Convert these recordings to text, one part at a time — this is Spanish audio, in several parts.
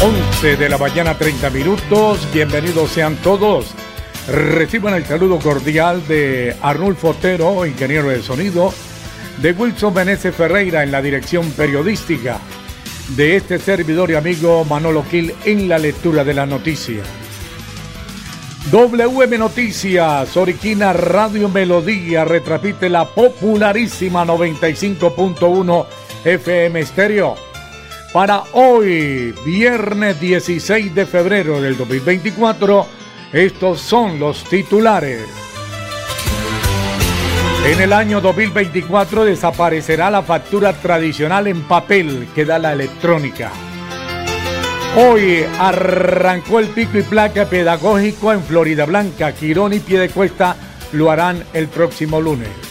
11 de la mañana 30 minutos, bienvenidos sean todos. Reciban el saludo cordial de Arnulfo Otero, ingeniero de sonido, de Wilson Meneses Ferreira en la dirección periodística, de este servidor y amigo Manolo Gil en la lectura de la noticia. WM Noticias, Oriquina Radio Melodía, retrapite la popularísima 95.1 FM Estéreo para hoy, viernes 16 de febrero del 2024. Estos son los titulares. En el año 2024 desaparecerá la factura tradicional en papel que da la electrónica. Hoy arrancó el pico y placa pedagógico en Florida Blanca. Quirón y Piedecuesta lo harán el próximo lunes.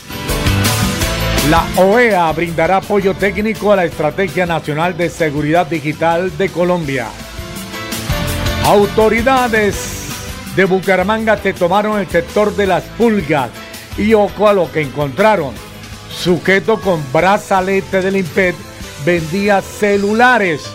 La OEA brindará apoyo técnico a la Estrategia Nacional de Seguridad Digital de Colombia. Autoridades de Bucaramanga te tomaron el sector de las pulgas y ojo a lo que encontraron. Sujeto con brazalete del IMPED vendía celulares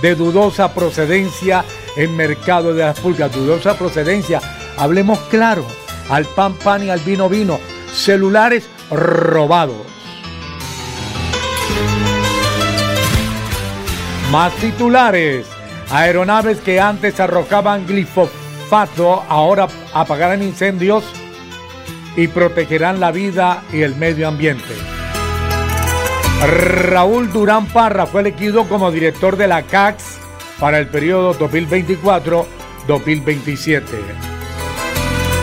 de dudosa procedencia en mercado de las pulgas. Dudosa procedencia, hablemos claro, al pan pan y al vino vino. Celulares robados. Más titulares. Aeronaves que antes arrojaban glifosato ahora apagarán incendios y protegerán la vida y el medio ambiente. Raúl Durán Parra fue elegido como director de la CAX para el periodo 2024-2027.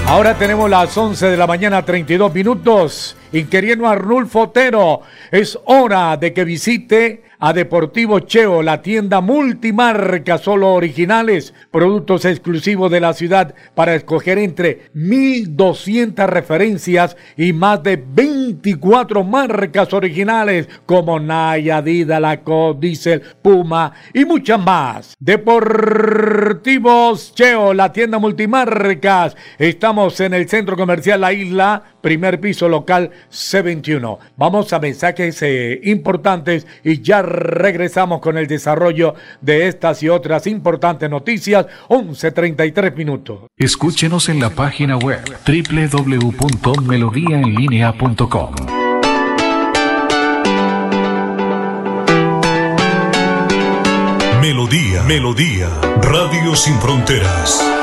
Ahora tenemos las 11 de la mañana, 32 minutos. Inquiriendo Arnulfo Otero, es hora de que visite a Deportivo Cheo, la tienda multimarca, solo originales, productos exclusivos de la ciudad para escoger entre 1200 referencias y más de 24 marcas originales como Naya, Adidas, Lacoste, Diesel, Puma y muchas más. Deportivos Cheo, la tienda multimarcas. Estamos en el centro comercial La Isla, primer piso local C21. Vamos a mensajes eh, importantes y ya regresamos con el desarrollo de estas y otras importantes noticias. 11.33 minutos. Escúchenos en la página web www.melodiaenlinea.com. Melodía, Melodía, Radio Sin Fronteras.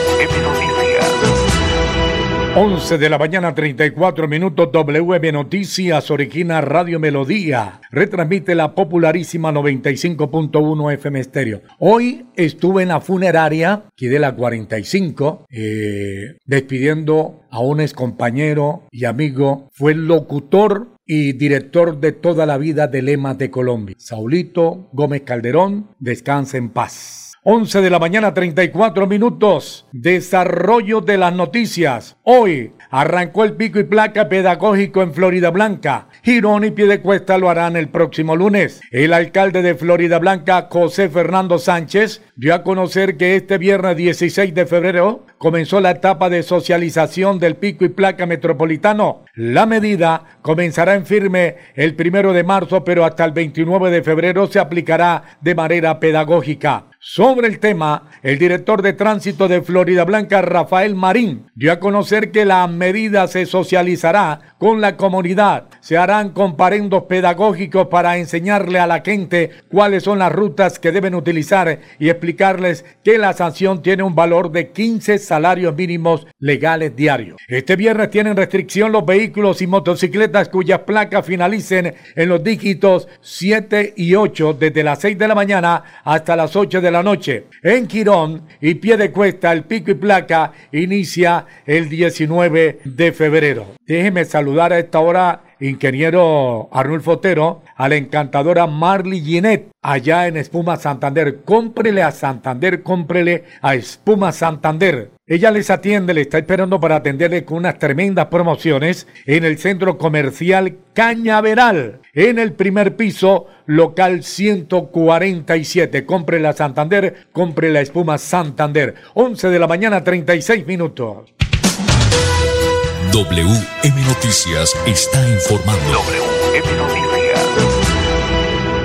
11 de la mañana, 34 minutos, WM Noticias, Origina Radio Melodía. Retransmite la popularísima 95.1 FM Estéreo. Hoy estuve en la funeraria, aquí de la 45, eh, despidiendo a un ex compañero y amigo. Fue el locutor y director de toda la vida de Lemas de Colombia. Saulito Gómez Calderón, descansa en paz. 11 de la mañana 34 minutos. Desarrollo de las noticias. Hoy arrancó el pico y placa pedagógico en Florida Blanca. Girón y Piedecuesta lo harán el próximo lunes. El alcalde de Florida Blanca, José Fernando Sánchez, dio a conocer que este viernes 16 de febrero comenzó la etapa de socialización del pico y placa metropolitano. La medida comenzará en firme el primero de marzo, pero hasta el 29 de febrero se aplicará de manera pedagógica. Sobre el tema, el director de tránsito de Florida Blanca, Rafael Marín, dio a conocer que la medida se socializará con la comunidad. Se harán comparendos pedagógicos para enseñarle a la gente cuáles son las rutas que deben utilizar y explicarles que la sanción tiene un valor de 15 salarios mínimos legales diarios. Este viernes tienen restricción los vehículos y motocicletas cuyas placas finalicen en los dígitos 7 y 8 desde las 6 de la mañana hasta las 8 de la noche. En Quirón y pie de cuesta, el pico y placa inicia el 19 de febrero. Déjeme saludar a esta hora ingeniero Arnulfo Otero, a la encantadora Marley Ginet, allá en Espuma Santander. Cómprele a Santander, cómprele a Espuma Santander. Ella les atiende, le está esperando para atenderle con unas tremendas promociones en el centro comercial Cañaveral, en el primer piso, local 147. Cómprele a Santander, cómprele a Espuma Santander. 11 de la mañana, 36 minutos. WM Noticias está informando. WM Noticias.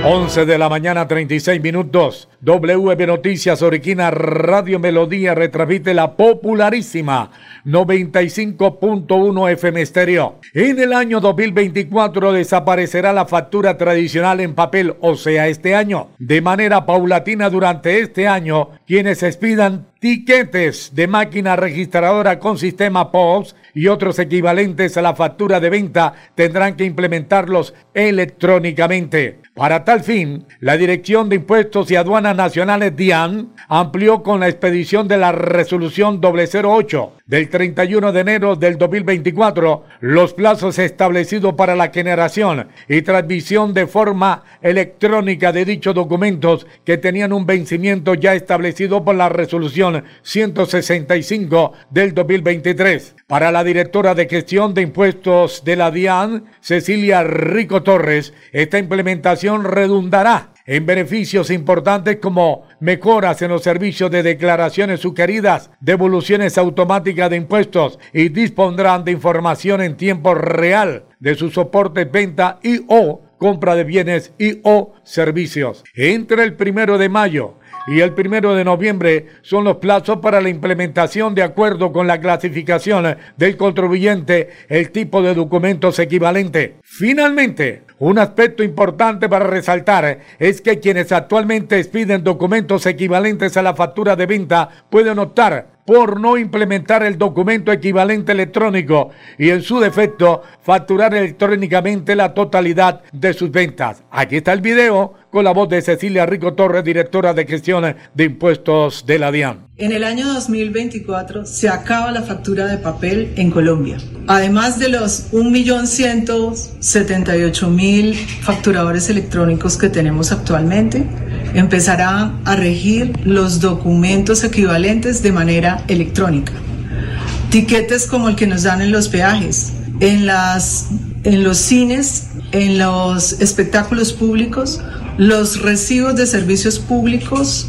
11 de la mañana, 36 minutos. WM Noticias, Oriquina Radio Melodía, retransmite la popularísima 95.1 FM Estéreo. En el año 2024 desaparecerá la factura tradicional en papel, o sea, este año. De manera paulatina durante este año, quienes expidan tiquetes de máquina registradora con sistema POS y otros equivalentes a la factura de venta tendrán que implementarlos electrónicamente. Para tal fin, la Dirección de Impuestos y Aduanas Nacionales DIAN amplió con la expedición de la resolución 008 del 31 de enero del 2024 los plazos establecidos para la generación y transmisión de forma electrónica de dichos documentos que tenían un vencimiento ya establecido por la resolución 165 del 2023. Para la directora de gestión de impuestos de la DIAN, Cecilia Rico Torres, esta implementación redundará en beneficios importantes como mejoras en los servicios de declaraciones sugeridas, devoluciones automáticas de impuestos y dispondrán de información en tiempo real de su soporte, venta y o compra de bienes y o servicios. Entre el primero de mayo y el primero de noviembre son los plazos para la implementación de acuerdo con la clasificación del contribuyente, el tipo de documentos equivalente. Finalmente, un aspecto importante para resaltar es que quienes actualmente expiden documentos equivalentes a la factura de venta pueden optar por no implementar el documento equivalente electrónico y en su defecto facturar electrónicamente la totalidad de sus ventas. Aquí está el video con la voz de Cecilia Rico Torres, directora de gestión de impuestos de la DIAN. En el año 2024 se acaba la factura de papel en Colombia. Además de los 1.178.000 facturadores electrónicos que tenemos actualmente, empezará a regir los documentos equivalentes de manera electrónica. Tiquetes como el que nos dan en los peajes, en, las, en los cines, en los espectáculos públicos, los recibos de servicios públicos,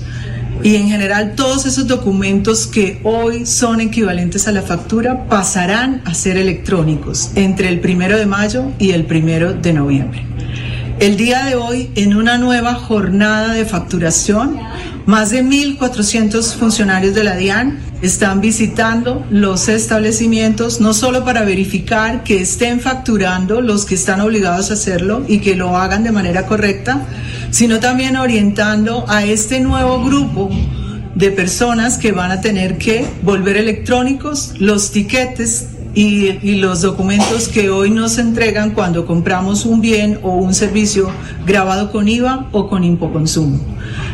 y en general todos esos documentos que hoy son equivalentes a la factura pasarán a ser electrónicos entre el primero de mayo y el primero de noviembre. El día de hoy, en una nueva jornada de facturación, más de 1.400 funcionarios de la DIAN están visitando los establecimientos no solo para verificar que estén facturando los que están obligados a hacerlo y que lo hagan de manera correcta, sino también orientando a este nuevo grupo de personas que van a tener que volver electrónicos los tiquetes y, los documentos que hoy nos entregan cuando compramos un bien o un servicio grabado con IVA o con impoconsumo.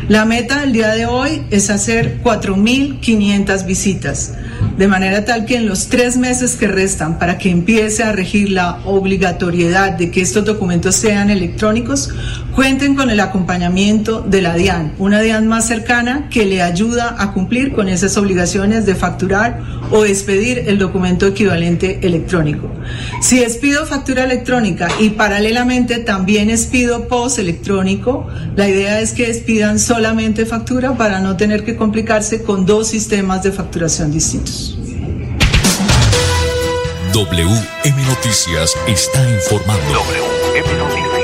La meta del día de hoy es hacer 4.500 visitas, de manera tal que en los tres meses que restan para que empiece a regir la obligatoriedad de que estos documentos sean electrónicos, cuenten con el acompañamiento de la DIAN, una DIAN más cercana que le ayuda a cumplir con esas obligaciones de facturar o expedir el documento equivalente electrónico. Si expido factura electrónica y paralelamente también expido post electrónico, la idea es que expidan solamente factura para no tener que complicarse con dos sistemas de facturación distintos. WM Noticias está informando. WM Noticias.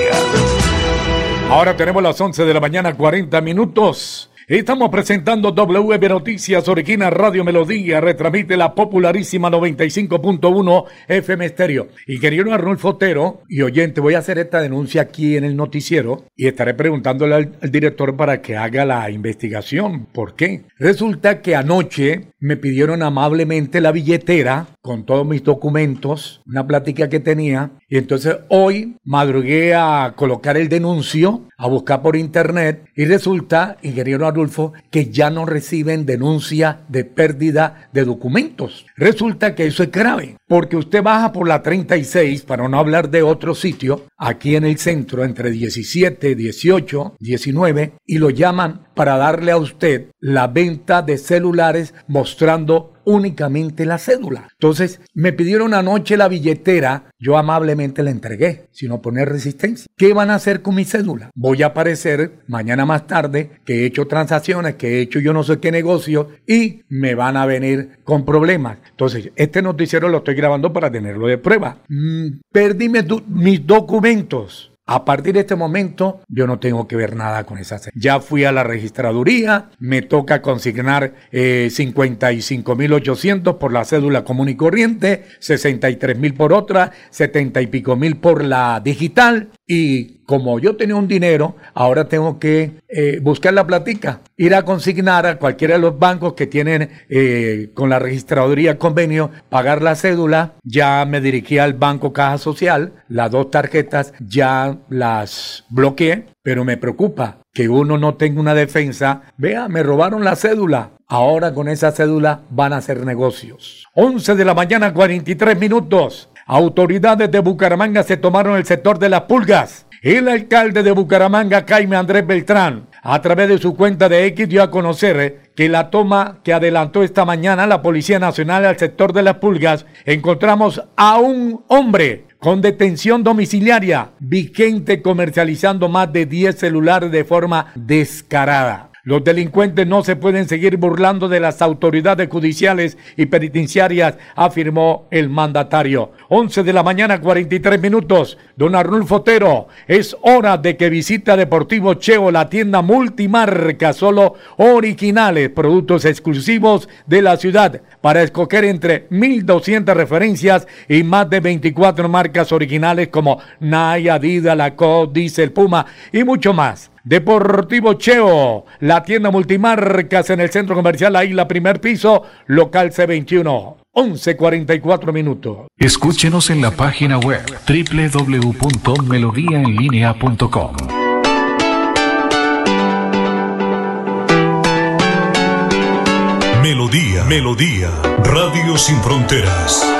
Ahora tenemos las 11 de la mañana, 40 minutos. Estamos presentando WB Noticias, Origina Radio Melodía, retransmite la popularísima 95.1 FM Estéreo. Y querido Arnulfo Otero y oyente, voy a hacer esta denuncia aquí en el noticiero y estaré preguntándole al, al director para que haga la investigación. ¿Por qué? Resulta que anoche me pidieron amablemente la billetera con todos mis documentos, una plática que tenía, y entonces hoy madrugué a colocar el denuncio, a buscar por internet, y resulta, ingeniero Adolfo, que ya no reciben denuncia de pérdida de documentos. Resulta que eso es grave, porque usted baja por la 36, para no hablar de otro sitio, aquí en el centro, entre 17, 18, 19, y lo llaman para darle a usted la venta de celulares mostrando únicamente la cédula. Entonces, me pidieron anoche la billetera, yo amablemente la entregué, sino poner resistencia. ¿Qué van a hacer con mi cédula? Voy a aparecer mañana más tarde que he hecho transacciones, que he hecho yo no sé qué negocio y me van a venir con problemas. Entonces, este noticiero lo estoy grabando para tenerlo de prueba. Mm, perdí mis documentos a partir de este momento, yo no tengo que ver nada con esa Ya fui a la registraduría, me toca consignar eh, 55.800 por la cédula común y corriente, 63.000 por otra, 70 y pico mil por la digital y como yo tenía un dinero, ahora tengo que eh, buscar la platica, ir a consignar a cualquiera de los bancos que tienen eh, con la registraduría convenio, pagar la cédula, ya me dirigí al Banco Caja Social, las dos tarjetas ya las bloqueé, pero me preocupa que uno no tenga una defensa. Vea, me robaron la cédula. Ahora con esa cédula van a hacer negocios. 11 de la mañana, 43 minutos. Autoridades de Bucaramanga se tomaron el sector de las pulgas. El alcalde de Bucaramanga, Jaime Andrés Beltrán, a través de su cuenta de X dio a conocer que la toma que adelantó esta mañana la Policía Nacional al sector de las pulgas, encontramos a un hombre con detención domiciliaria vigente comercializando más de 10 celulares de forma descarada. Los delincuentes no se pueden seguir burlando de las autoridades judiciales y penitenciarias, afirmó el mandatario. 11 de la mañana, 43 minutos. Don Arnulfo Otero, es hora de que visita Deportivo Cheo, la tienda multimarca, solo originales, productos exclusivos de la ciudad, para escoger entre 1.200 referencias y más de 24 marcas originales como Nike, Adidas, Lacoste, Diesel, Puma y mucho más. Deportivo Cheo, la tienda multimarcas en el centro comercial la primer piso, local C21. 11.44 minutos. Escúchenos en la página web www.melodiaenlinea.com. Melodía, Melodía, Radio Sin Fronteras.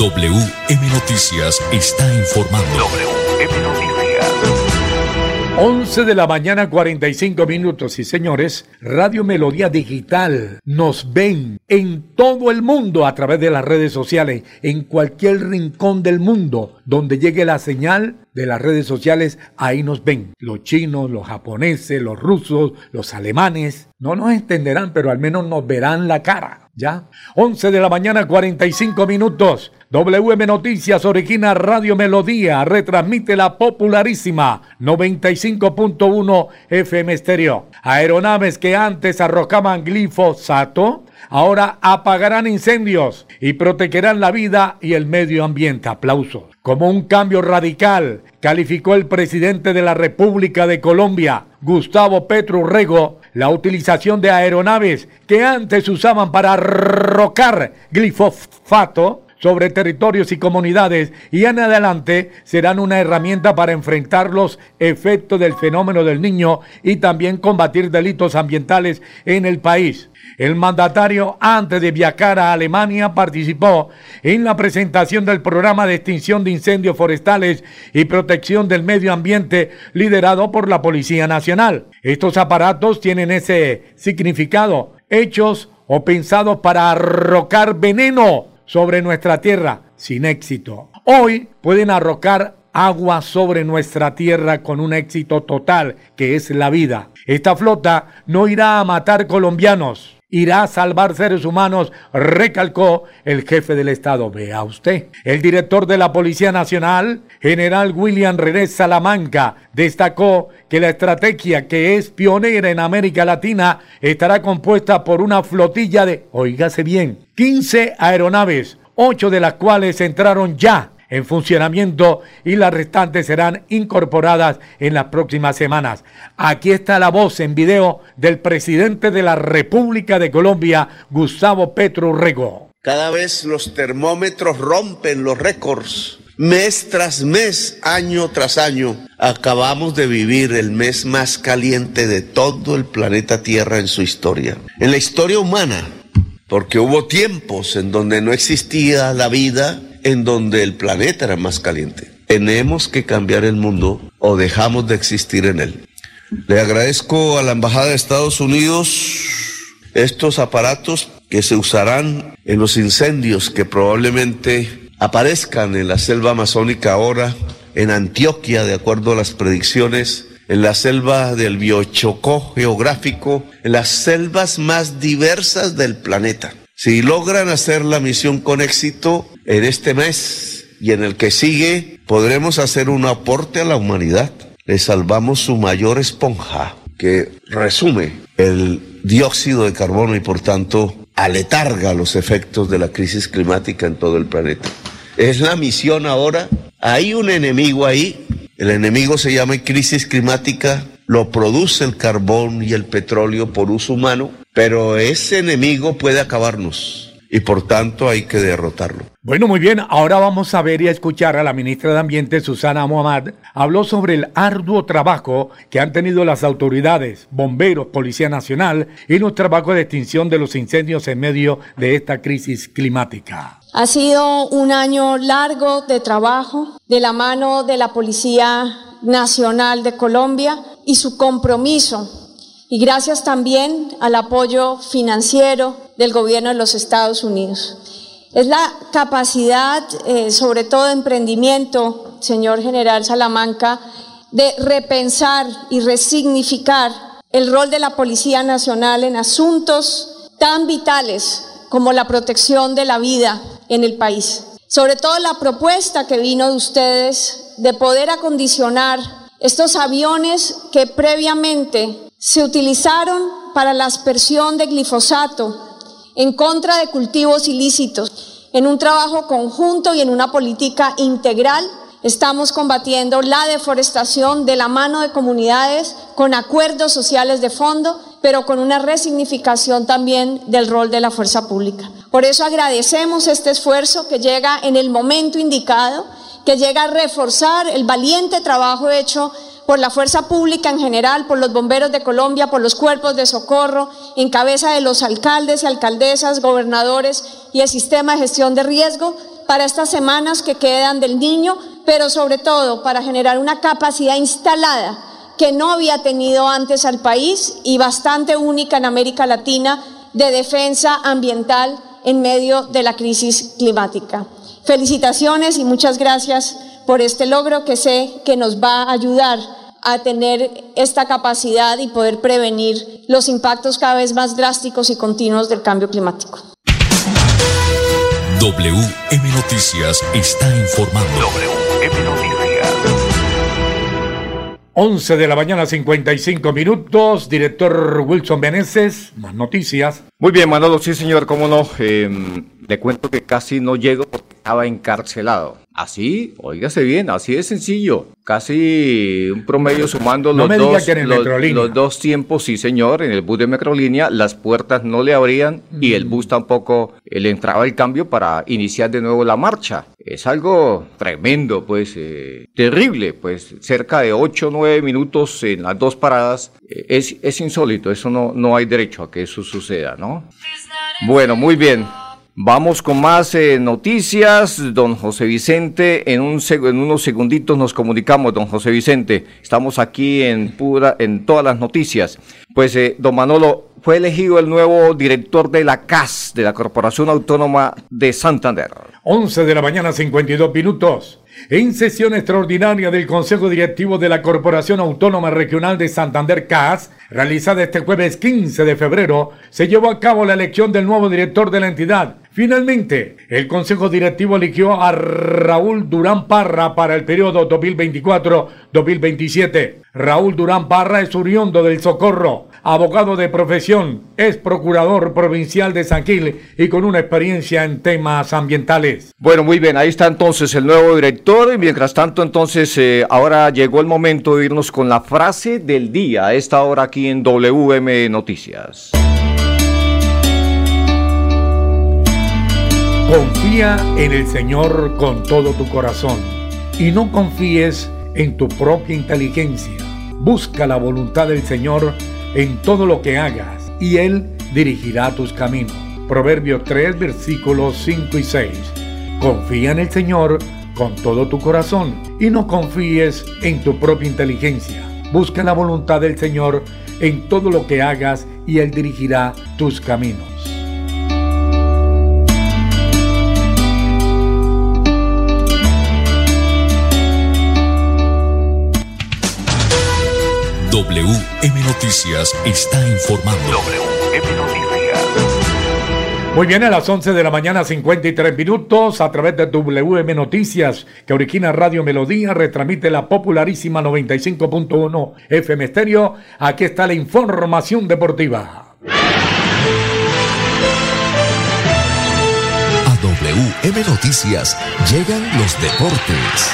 WM Noticias está informando. WM Noticias. 11 de la mañana 45 minutos y señores, Radio Melodía Digital nos ven en todo el mundo a través de las redes sociales, en cualquier rincón del mundo donde llegue la señal de las redes sociales, ahí nos ven. Los chinos, los japoneses, los rusos, los alemanes, no nos entenderán, pero al menos nos verán la cara. ¿Ya? 11 de la mañana 45 minutos. WM Noticias Origina Radio Melodía retransmite la popularísima 95.1 FM Estéreo. Aeronaves que antes arrojaban glifosato ahora apagarán incendios y protegerán la vida y el medio ambiente. Aplausos. Como un cambio radical, calificó el presidente de la República de Colombia, Gustavo Petro Rego, la utilización de aeronaves que antes usaban para arrojar glifosato sobre territorios y comunidades y en adelante serán una herramienta para enfrentar los efectos del fenómeno del niño y también combatir delitos ambientales en el país. El mandatario, antes de viajar a Alemania, participó en la presentación del programa de extinción de incendios forestales y protección del medio ambiente liderado por la Policía Nacional. Estos aparatos tienen ese significado hechos o pensados para arrocar veneno sobre nuestra tierra sin éxito. Hoy pueden arrocar agua sobre nuestra tierra con un éxito total, que es la vida. Esta flota no irá a matar colombianos, irá a salvar seres humanos, recalcó el jefe del Estado. Vea usted. El director de la Policía Nacional, general William René Salamanca, destacó que la estrategia que es pionera en América Latina estará compuesta por una flotilla de, oígase bien, 15 aeronaves, ocho de las cuales entraron ya en funcionamiento y las restantes serán incorporadas en las próximas semanas. Aquí está la voz en video del presidente de la República de Colombia, Gustavo Petro Rego. Cada vez los termómetros rompen los récords. Mes tras mes, año tras año, acabamos de vivir el mes más caliente de todo el planeta Tierra en su historia. En la historia humana, porque hubo tiempos en donde no existía la vida, en donde el planeta era más caliente. Tenemos que cambiar el mundo o dejamos de existir en él. Le agradezco a la Embajada de Estados Unidos estos aparatos que se usarán en los incendios que probablemente aparezcan en la selva amazónica ahora, en Antioquia, de acuerdo a las predicciones, en la selva del biochocó geográfico, en las selvas más diversas del planeta. Si logran hacer la misión con éxito, en este mes y en el que sigue podremos hacer un aporte a la humanidad. Le salvamos su mayor esponja, que resume el dióxido de carbono y por tanto aletarga los efectos de la crisis climática en todo el planeta. Es la misión ahora. Hay un enemigo ahí. El enemigo se llama crisis climática. Lo produce el carbón y el petróleo por uso humano. Pero ese enemigo puede acabarnos y por tanto hay que derrotarlo. Bueno, muy bien, ahora vamos a ver y a escuchar a la ministra de Ambiente, Susana Muhammad. Habló sobre el arduo trabajo que han tenido las autoridades, bomberos, Policía Nacional y los trabajos de extinción de los incendios en medio de esta crisis climática. Ha sido un año largo de trabajo de la mano de la Policía Nacional de Colombia y su compromiso y gracias también al apoyo financiero del gobierno de los Estados Unidos. Es la capacidad, eh, sobre todo de emprendimiento, señor general Salamanca, de repensar y resignificar el rol de la Policía Nacional en asuntos tan vitales como la protección de la vida en el país. Sobre todo la propuesta que vino de ustedes de poder acondicionar estos aviones que previamente se utilizaron para la aspersión de glifosato en contra de cultivos ilícitos. En un trabajo conjunto y en una política integral estamos combatiendo la deforestación de la mano de comunidades con acuerdos sociales de fondo, pero con una resignificación también del rol de la fuerza pública. Por eso agradecemos este esfuerzo que llega en el momento indicado, que llega a reforzar el valiente trabajo hecho por la fuerza pública en general, por los bomberos de Colombia, por los cuerpos de socorro, en cabeza de los alcaldes y alcaldesas, gobernadores y el sistema de gestión de riesgo para estas semanas que quedan del niño, pero sobre todo para generar una capacidad instalada que no había tenido antes al país y bastante única en América Latina de defensa ambiental en medio de la crisis climática. Felicitaciones y muchas gracias por este logro que sé que nos va a ayudar a tener esta capacidad y poder prevenir los impactos cada vez más drásticos y continuos del cambio climático. WM Noticias está informando. WM Noticias. 11 de la mañana, 55 minutos. Director Wilson Meneses, más noticias. Muy bien, Manolo, sí, señor, cómo no. Eh, le cuento que casi no llego porque estaba encarcelado. Así, oígase bien, así de sencillo. Casi un promedio sumando los, dos, los, dos tiempos, sí señor, en el bus de Microlínea las puertas no le abrían y el bus tampoco le entraba el cambio para iniciar de nuevo la marcha. Es algo tremendo, pues, eh, terrible, pues, cerca de 8 o 9 minutos en las dos paradas. Eh, es, es insólito, eso no, no hay derecho a que eso suceda, ¿no? Bueno, muy bien. Vamos con más eh, noticias, don José Vicente. En, un en unos segunditos nos comunicamos, don José Vicente. Estamos aquí en pura, en todas las noticias. Pues, eh, don Manolo, fue elegido el nuevo director de la CAS, de la Corporación Autónoma de Santander. 11 de la mañana, 52 minutos. En sesión extraordinaria del Consejo Directivo de la Corporación Autónoma Regional de Santander CAS, realizada este jueves 15 de febrero, se llevó a cabo la elección del nuevo director de la entidad. Finalmente, el Consejo Directivo eligió a Raúl Durán Parra para el periodo 2024-2027. Raúl Durán Parra es oriundo del Socorro, abogado de profesión, es procurador provincial de San Gil y con una experiencia en temas ambientales. Bueno, muy bien, ahí está entonces el nuevo director y mientras tanto entonces eh, ahora llegó el momento de irnos con la frase del día a esta hora aquí en WM Noticias. Confía en el Señor con todo tu corazón y no confíes en tu propia inteligencia. Busca la voluntad del Señor en todo lo que hagas y Él dirigirá tus caminos. Proverbios 3 versículos 5 y 6. Confía en el Señor con todo tu corazón y no confíes en tu propia inteligencia. Busca la voluntad del Señor en todo lo que hagas y Él dirigirá tus caminos. Noticias está informando. WM Noticias. Muy bien, a las 11 de la mañana, 53 minutos, a través de WM Noticias, que origina Radio Melodía, retransmite la popularísima 95.1 FM Stereo. Aquí está la información deportiva. A WM Noticias llegan los deportes.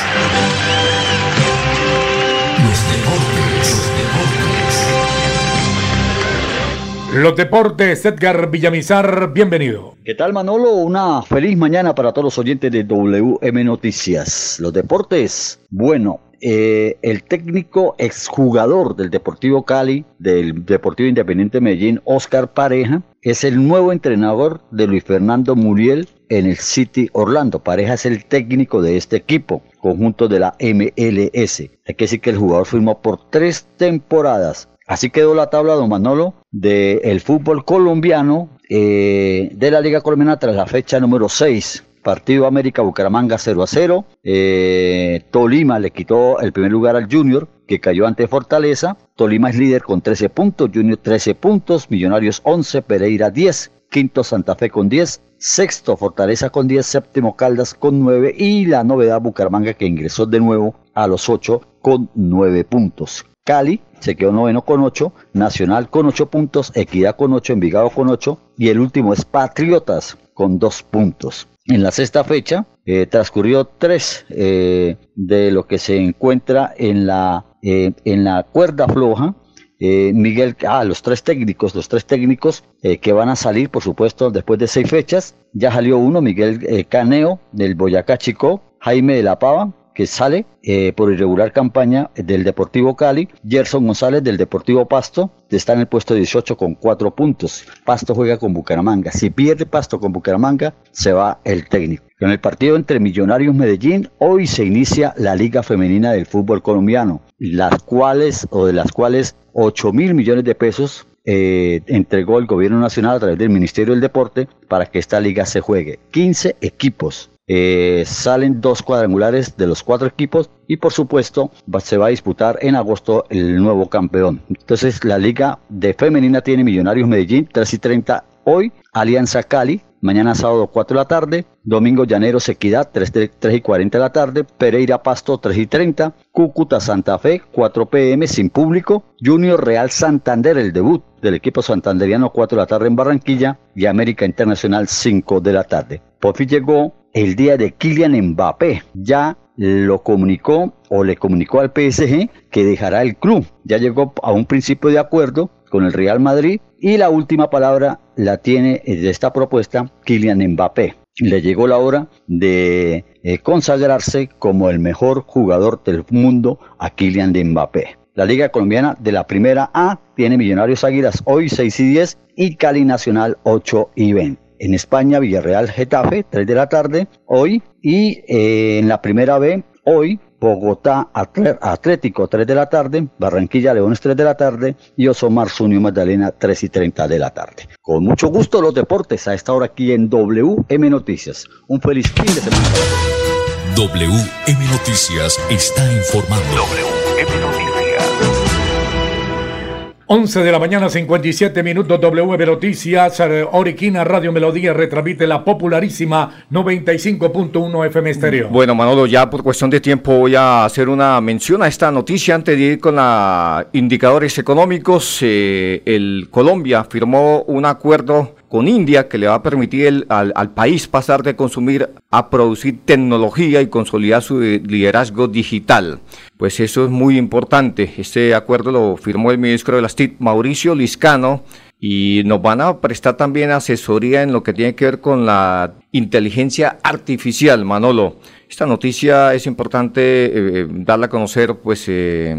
Los deportes, Edgar Villamizar, bienvenido. ¿Qué tal Manolo? Una feliz mañana para todos los oyentes de WM Noticias. Los deportes, bueno, eh, el técnico exjugador del Deportivo Cali, del Deportivo Independiente Medellín, Oscar Pareja, es el nuevo entrenador de Luis Fernando Muriel en el City Orlando. Pareja es el técnico de este equipo, conjunto de la MLS. Hay que decir que el jugador firmó por tres temporadas Así quedó la tabla, don Manolo, del fútbol colombiano eh, de la Liga Colombiana tras la fecha número 6. Partido América Bucaramanga 0 a 0. Eh, Tolima le quitó el primer lugar al Junior, que cayó ante Fortaleza. Tolima es líder con 13 puntos, Junior 13 puntos, Millonarios 11, Pereira 10, quinto Santa Fe con 10, sexto Fortaleza con 10, séptimo Caldas con 9 y la novedad Bucaramanga que ingresó de nuevo a los 8 con 9 puntos. Cali se quedó noveno con 8, Nacional con 8 puntos, Equidad con 8, Envigado con 8 y el último es Patriotas con 2 puntos. En la sexta fecha eh, transcurrió 3 eh, de lo que se encuentra en la, eh, en la cuerda floja. Miguel, ah, los tres técnicos, los tres técnicos que van a salir, por supuesto, después de seis fechas. Ya salió uno, Miguel Caneo del Boyacá Chico, Jaime de la Pava, que sale eh, por irregular campaña del Deportivo Cali. Gerson González del Deportivo Pasto está en el puesto 18 con 4 puntos. Pasto juega con Bucaramanga. Si pierde Pasto con Bucaramanga, se va el técnico. En el partido entre Millonarios Medellín, hoy se inicia la Liga Femenina del Fútbol Colombiano, las cuales, o de las cuales 8 mil millones de pesos eh, entregó el gobierno nacional a través del Ministerio del Deporte para que esta liga se juegue. 15 equipos eh, salen dos cuadrangulares de los cuatro equipos y por supuesto se va a disputar en agosto el nuevo campeón. Entonces la liga de femenina tiene Millonarios Medellín 3 y 30 hoy, Alianza Cali mañana sábado 4 de la tarde, domingo Llaneros Equidad 3, 3 y 40 de la tarde, Pereira Pasto 3 y 30, Cúcuta Santa Fe 4 pm sin público, Junior Real Santander el debut del equipo santanderiano 4 de la tarde en Barranquilla y América Internacional 5 de la tarde. Por llegó el día de Kylian Mbappé. Ya lo comunicó o le comunicó al PSG que dejará el club. Ya llegó a un principio de acuerdo con el Real Madrid y la última palabra la tiene de esta propuesta Kylian Mbappé. Le llegó la hora de eh, consagrarse como el mejor jugador del mundo a Kylian Mbappé. La Liga Colombiana de la Primera A tiene Millonarios Águilas hoy 6 y 10 y Cali Nacional 8 y 20 en España, Villarreal Getafe, 3 de la tarde, hoy. Y eh, en la primera B, hoy, Bogotá Atlético 3 de la tarde, Barranquilla Leones 3 de la tarde y Osomar Sunio Magdalena 3 y 30 de la tarde. Con mucho gusto los deportes a esta hora aquí en WM Noticias. Un feliz fin de semana. WM Noticias está informando. 11 de la mañana, 57 minutos, W Noticias, eh, Oriquina Radio Melodía retransmite la popularísima 95.1 FM Estéreo. Bueno, Manolo, ya por cuestión de tiempo voy a hacer una mención a esta noticia antes de ir con los indicadores económicos. Eh, el Colombia firmó un acuerdo con India que le va a permitir al, país pasar de consumir a producir tecnología y consolidar su liderazgo digital. Pues eso es muy importante. Este acuerdo lo firmó el ministro de las TIC, Mauricio Liscano, y nos van a prestar también asesoría en lo que tiene que ver con la inteligencia artificial, Manolo. Esta noticia es importante eh, eh, darla a conocer pues eh,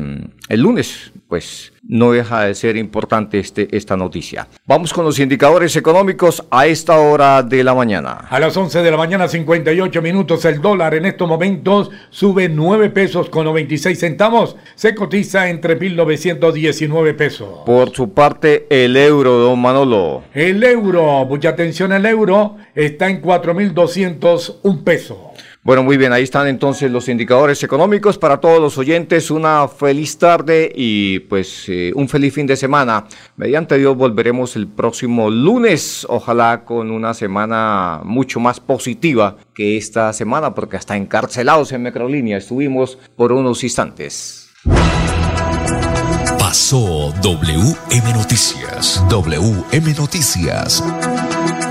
el lunes, pues no deja de ser importante este, esta noticia. Vamos con los indicadores económicos a esta hora de la mañana. A las 11 de la mañana, 58 minutos, el dólar en estos momentos sube 9 pesos con 96 centavos, se cotiza entre 1.919 pesos. Por su parte, el euro, don Manolo. El euro, mucha atención, el euro está en 4.201 pesos. Bueno, muy bien, ahí están entonces los indicadores económicos para todos los oyentes. Una feliz tarde y pues eh, un feliz fin de semana. Mediante Dios volveremos el próximo lunes, ojalá con una semana mucho más positiva que esta semana, porque hasta encarcelados en Microlínea estuvimos por unos instantes. Pasó WM Noticias. WM Noticias.